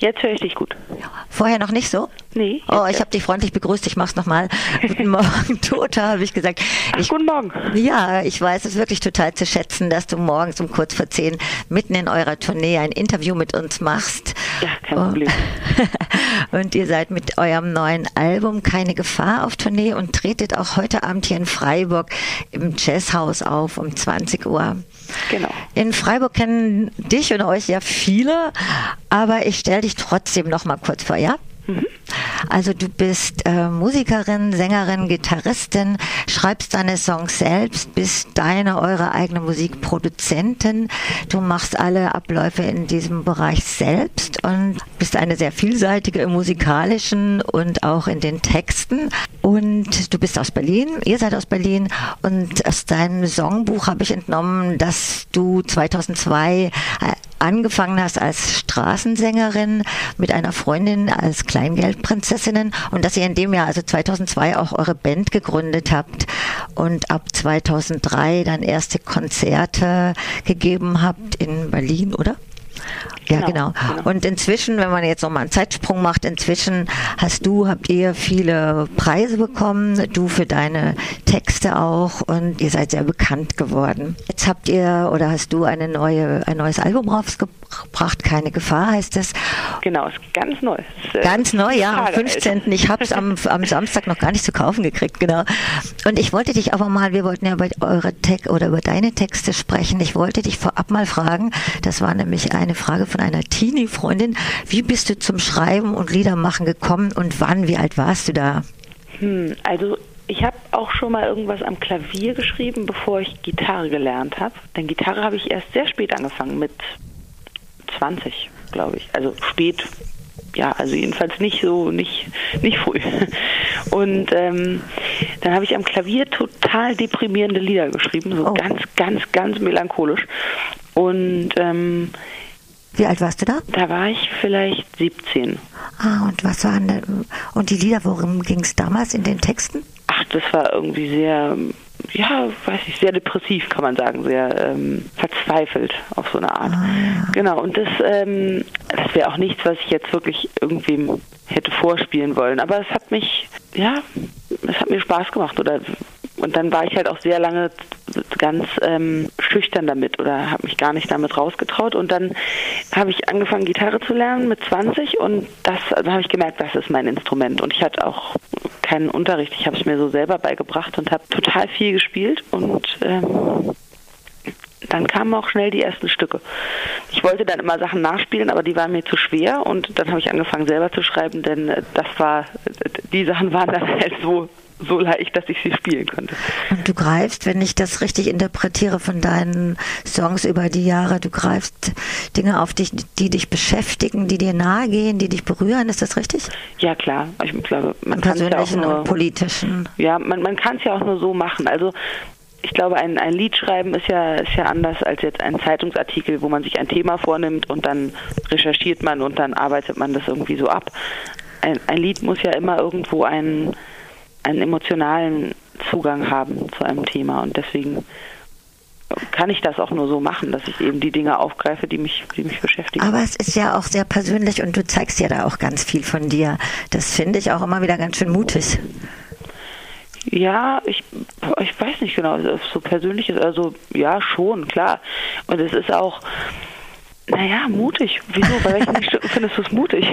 Jetzt höre ich dich gut. Vorher noch nicht so? Nee. Oh, ich habe dich freundlich begrüßt. Ich mach's nochmal. guten Morgen, Tota, habe ich gesagt. Ach, guten Morgen. Ja, ich weiß es wirklich total zu schätzen, dass du morgens um kurz vor zehn mitten in eurer Tournee ein Interview mit uns machst. Ja, kein Problem. und ihr seid mit eurem neuen Album Keine Gefahr auf Tournee und tretet auch heute Abend hier in Freiburg im Jazzhaus auf um 20 Uhr. Genau. In Freiburg kennen dich und euch ja viele, aber ich stelle dich trotzdem noch mal kurz vor, ja? Mhm. Also du bist äh, Musikerin, Sängerin, Gitarristin, schreibst deine Songs selbst, bist deine, eure eigene Musikproduzentin. Du machst alle Abläufe in diesem Bereich selbst und bist eine sehr vielseitige im musikalischen und auch in den Texten. Und du bist aus Berlin, ihr seid aus Berlin und aus deinem Songbuch habe ich entnommen, dass du 2002 angefangen hast als Straßensängerin mit einer Freundin als Kleingeldprinzessinnen und dass ihr in dem Jahr, also 2002, auch eure Band gegründet habt und ab 2003 dann erste Konzerte gegeben habt in Berlin, oder? Ja, genau, genau. genau. Und inzwischen, wenn man jetzt nochmal einen Zeitsprung macht, inzwischen hast du, habt ihr viele Preise bekommen, du für deine Texte auch und ihr seid sehr bekannt geworden. Jetzt habt ihr oder hast du eine neue, ein neues Album rausgebracht, Keine Gefahr heißt es. Genau, ist ganz neu. Ist, äh, ganz neu, ja, am 15. Ich habe es am, am Samstag noch gar nicht zu kaufen gekriegt, genau. Und ich wollte dich aber mal, wir wollten ja über eure Text oder über deine Texte sprechen. Ich wollte dich vorab mal fragen, das war nämlich eine Frage von einer Teenie-Freundin. Wie bist du zum Schreiben und Liedermachen gekommen und wann, wie alt warst du da? Hm, also ich habe auch schon mal irgendwas am Klavier geschrieben, bevor ich Gitarre gelernt habe. Denn Gitarre habe ich erst sehr spät angefangen, mit 20, glaube ich. Also spät, ja, also jedenfalls nicht so, nicht, nicht früh. Und ähm, dann habe ich am Klavier total deprimierende Lieder geschrieben, so oh. ganz, ganz, ganz melancholisch. Und ähm, wie alt warst du da? Da war ich vielleicht 17. Ah, und was waren denn, und die Lieder, worum ging es damals in den Texten? Ach, das war irgendwie sehr, ja, weiß ich, sehr depressiv, kann man sagen, sehr ähm, verzweifelt auf so eine Art. Ah, ja. Genau, und das, ähm, das wäre auch nichts, was ich jetzt wirklich irgendwem hätte vorspielen wollen. Aber es hat mich, ja, es hat mir Spaß gemacht oder und dann war ich halt auch sehr lange ganz ähm, schüchtern damit oder habe mich gar nicht damit rausgetraut. Und dann habe ich angefangen, Gitarre zu lernen mit 20 und das, also habe ich gemerkt, das ist mein Instrument. Und ich hatte auch keinen Unterricht. Ich habe es mir so selber beigebracht und habe total viel gespielt und ähm, dann kamen auch schnell die ersten Stücke. Ich wollte dann immer Sachen nachspielen, aber die waren mir zu schwer und dann habe ich angefangen selber zu schreiben, denn äh, das war, die Sachen waren dann halt so so leicht, dass ich sie spielen konnte. Und du greifst, wenn ich das richtig interpretiere von deinen Songs über die Jahre, du greifst Dinge auf dich, die dich beschäftigen, die dir nahe gehen, die dich berühren, ist das richtig? Ja, klar. Ich glaube, man kann es ja auch nur, und politischen. Ja, man, man kann es ja auch nur so machen. Also ich glaube, ein, ein Lied schreiben ist ja, ist ja anders als jetzt ein Zeitungsartikel, wo man sich ein Thema vornimmt und dann recherchiert man und dann arbeitet man das irgendwie so ab. Ein, ein Lied muss ja immer irgendwo einen einen emotionalen Zugang haben zu einem Thema und deswegen kann ich das auch nur so machen, dass ich eben die Dinge aufgreife, die mich, die mich beschäftigen. Aber es ist ja auch sehr persönlich und du zeigst ja da auch ganz viel von dir. Das finde ich auch immer wieder ganz schön mutig. Ja, ich, ich weiß nicht genau, so persönlich ist, also ja schon, klar. Und es ist auch, naja, mutig. Wieso? Bei welchen Stücken findest du es mutig?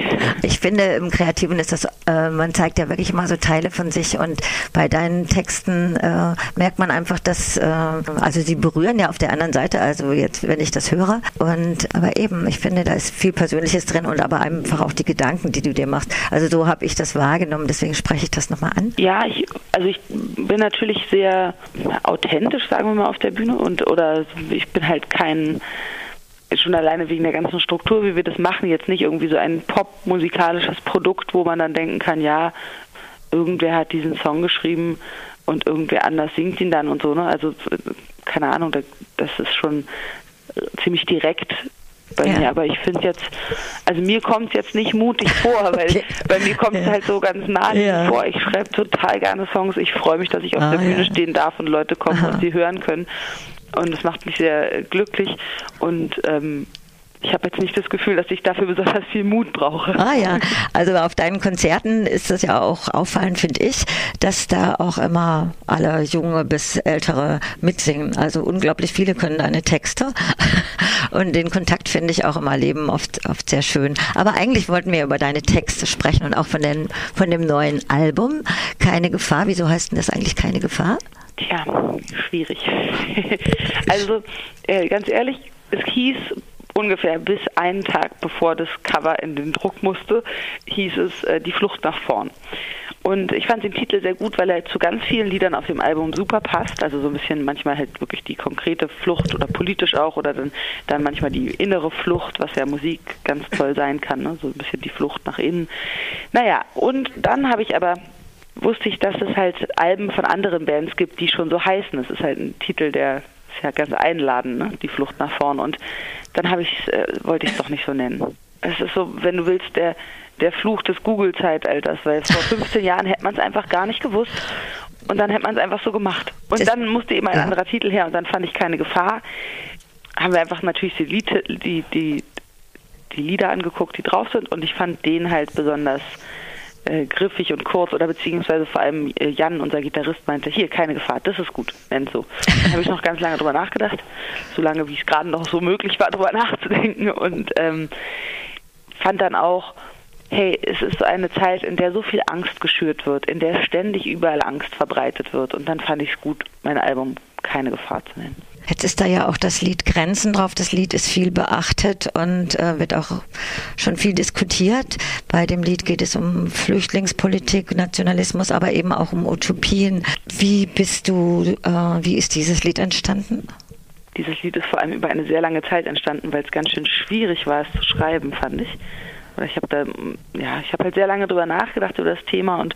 Ich finde, im Kreativen ist das, äh, man zeigt ja wirklich immer so Teile von sich und bei deinen Texten äh, merkt man einfach, dass, äh, also sie berühren ja auf der anderen Seite, also jetzt, wenn ich das höre. Und aber eben, ich finde, da ist viel Persönliches drin und aber einfach auch die Gedanken, die du dir machst. Also so habe ich das wahrgenommen, deswegen spreche ich das nochmal an. Ja, ich, also ich bin natürlich sehr authentisch, sagen wir mal, auf der Bühne und oder ich bin halt kein schon alleine wegen der ganzen Struktur, wie wir das machen, jetzt nicht irgendwie so ein popmusikalisches Produkt, wo man dann denken kann, ja, irgendwer hat diesen Song geschrieben und irgendwer anders singt ihn dann und so, ne? Also keine Ahnung, das ist schon ziemlich direkt bei ja. mir, aber ich finde jetzt, also mir kommt es jetzt nicht mutig vor, weil okay. bei mir kommt es ja. halt so ganz nah ja. vor. Ich schreibe total gerne Songs, ich freue mich, dass ich auf ah, der Bühne stehen darf und Leute kommen Aha. und sie hören können und das macht mich sehr glücklich und ähm, ich habe jetzt nicht das Gefühl, dass ich dafür besonders viel Mut brauche. Ah ja, also auf deinen Konzerten ist das ja auch auffallend, finde ich, dass da auch immer alle Junge bis Ältere mitsingen. Also unglaublich viele können deine Texte und den Kontakt finde ich auch im Erleben oft, oft sehr schön. Aber eigentlich wollten wir über deine Texte sprechen und auch von, den, von dem neuen Album. Keine Gefahr. Wieso heißt denn das eigentlich keine Gefahr? Tja, schwierig. also äh, ganz ehrlich, es hieß ungefähr bis einen Tag bevor das Cover in den Druck musste, hieß es äh, Die Flucht nach vorn. Und ich fand den Titel sehr gut, weil er zu ganz vielen Liedern auf dem Album super passt. Also so ein bisschen manchmal halt wirklich die konkrete Flucht oder politisch auch oder dann, dann manchmal die innere Flucht, was ja Musik ganz toll sein kann. Ne? So ein bisschen die Flucht nach innen. Naja, und dann habe ich aber wusste ich, dass es halt Alben von anderen Bands gibt, die schon so heißen. Es ist halt ein Titel, der ist ja ganz einladend, ne? die Flucht nach vorn. Und dann habe ich, äh, wollte ich es doch nicht so nennen. Es ist so, wenn du willst, der, der Fluch des Google-Zeitalters, weil vor 15 Jahren hätte man es einfach gar nicht gewusst. Und dann hätte man es einfach so gemacht. Und das, dann musste eben ein ja. anderer Titel her und dann fand ich keine Gefahr. Haben wir einfach natürlich die, Lied, die, die, die Lieder angeguckt, die drauf sind und ich fand den halt besonders äh, griffig und kurz oder beziehungsweise vor allem äh, Jan, unser Gitarrist, meinte, hier, keine Gefahr, das ist gut, nennt so. Dann habe ich noch ganz lange drüber nachgedacht, so lange wie es gerade noch so möglich war, drüber nachzudenken und ähm, fand dann auch, hey, es ist so eine Zeit, in der so viel Angst geschürt wird, in der ständig überall Angst verbreitet wird und dann fand ich es gut, mein Album keine Gefahr zu nennen. Jetzt ist da ja auch das Lied Grenzen drauf. Das Lied ist viel beachtet und äh, wird auch schon viel diskutiert. Bei dem Lied geht es um Flüchtlingspolitik, Nationalismus, aber eben auch um Utopien. Wie bist du, äh, wie ist dieses Lied entstanden? Dieses Lied ist vor allem über eine sehr lange Zeit entstanden, weil es ganz schön schwierig war, es zu schreiben, fand ich. Ich habe da, ja, ich habe halt sehr lange drüber nachgedacht über das Thema und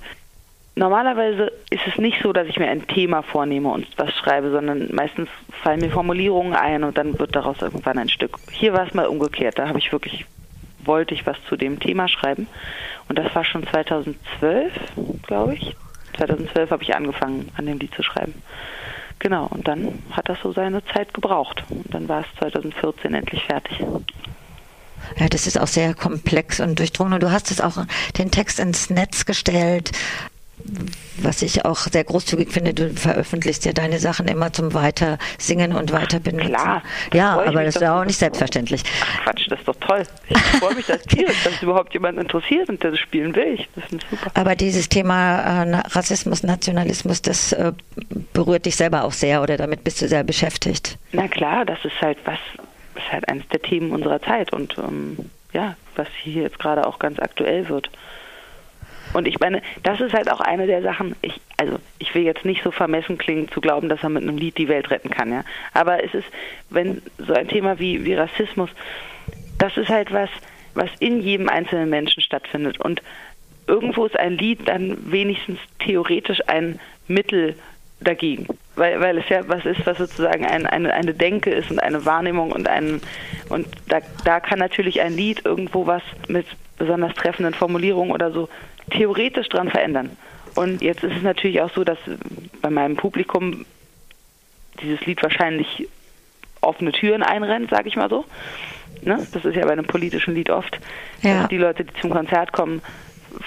Normalerweise ist es nicht so, dass ich mir ein Thema vornehme und was schreibe, sondern meistens fallen mir Formulierungen ein und dann wird daraus irgendwann ein Stück. Hier war es mal umgekehrt. Da habe ich wirklich, wollte ich was zu dem Thema schreiben. Und das war schon 2012, glaube ich. 2012 habe ich angefangen, an dem Lied zu schreiben. Genau, und dann hat das so seine Zeit gebraucht. Und dann war es 2014 endlich fertig. Ja, das ist auch sehr komplex und durchdrungen. Und du hast es auch den Text ins Netz gestellt was ich auch sehr großzugig finde, du veröffentlichst ja deine Sachen immer zum Weiter singen und weiter benutzen. Klar. Ja, aber das ist ja auch nicht selbstverständlich. Ach Quatsch, das ist doch toll. Ich freue mich das tierisch, dass überhaupt jemand interessiert und der das spielen will. Ich, das ist super. Aber dieses Thema äh, Rassismus, Nationalismus, das äh, berührt dich selber auch sehr oder damit bist du sehr beschäftigt. Na klar, das ist halt was, das ist halt eines der Themen unserer Zeit und ähm, ja, was hier jetzt gerade auch ganz aktuell wird. Und ich meine, das ist halt auch eine der Sachen, ich, also ich will jetzt nicht so vermessen klingen zu glauben, dass er mit einem Lied die Welt retten kann, ja. Aber es ist, wenn so ein Thema wie, wie Rassismus, das ist halt was, was in jedem einzelnen Menschen stattfindet. Und irgendwo ist ein Lied dann wenigstens theoretisch ein Mittel dagegen. Weil, weil es ja was ist, was sozusagen ein, eine, eine Denke ist und eine Wahrnehmung und ein und da, da kann natürlich ein Lied irgendwo was mit besonders treffenden Formulierungen oder so theoretisch dran verändern. Und jetzt ist es natürlich auch so, dass bei meinem Publikum dieses Lied wahrscheinlich offene Türen einrennt, sage ich mal so. Ne? Das ist ja bei einem politischen Lied oft, ja. dass die Leute, die zum Konzert kommen,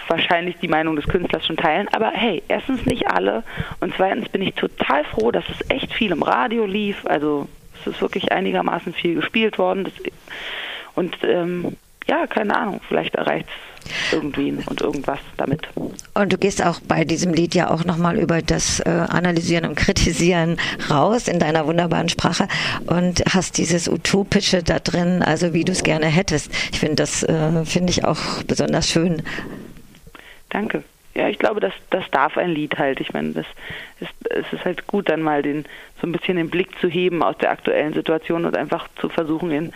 wahrscheinlich die Meinung des Künstlers schon teilen. Aber hey, erstens nicht alle und zweitens bin ich total froh, dass es echt viel im Radio lief. Also es ist wirklich einigermaßen viel gespielt worden. Das, und ähm, ja, keine Ahnung, vielleicht erreicht es irgendwen und irgendwas damit. Und du gehst auch bei diesem Lied ja auch nochmal über das äh, Analysieren und Kritisieren raus in deiner wunderbaren Sprache und hast dieses Utopische da drin, also wie du es gerne hättest. Ich finde das, äh, finde ich auch besonders schön. Danke. Ja, ich glaube, das, das darf ein Lied halt. Ich meine, das ist, es ist halt gut, dann mal den, so ein bisschen den Blick zu heben aus der aktuellen Situation und einfach zu versuchen, in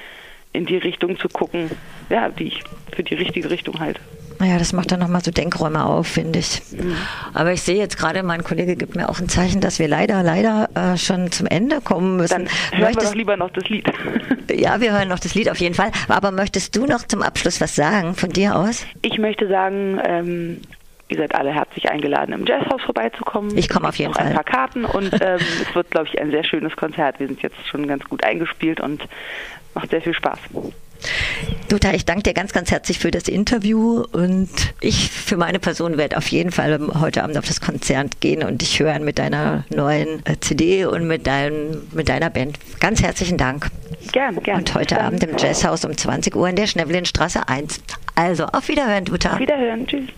in die Richtung zu gucken, ja, die ich für die richtige Richtung halte. Naja, das macht dann nochmal so Denkräume auf, finde ich. Mhm. Aber ich sehe jetzt gerade, mein Kollege gibt mir auch ein Zeichen, dass wir leider, leider äh, schon zum Ende kommen müssen. Dann hören möchtest, wir doch lieber noch das Lied. ja, wir hören noch das Lied auf jeden Fall. Aber möchtest du noch zum Abschluss was sagen von dir aus? Ich möchte sagen, ähm, ihr seid alle herzlich eingeladen, im Jazzhaus vorbeizukommen. Ich komme auf jeden Fall. Ein paar Karten und ähm, es wird, glaube ich, ein sehr schönes Konzert. Wir sind jetzt schon ganz gut eingespielt und macht sehr viel Spaß. Dutta, ich danke dir ganz, ganz herzlich für das Interview und ich für meine Person werde auf jeden Fall heute Abend auf das Konzert gehen und dich hören mit deiner neuen äh, CD und mit, dein, mit deiner Band. Ganz herzlichen Dank. Gerne, gerne. Und heute Abend im Jazzhaus um 20 Uhr in der Schnevlinstraße 1. Also, auf Wiederhören, Dutta. Auf Wiederhören, tschüss.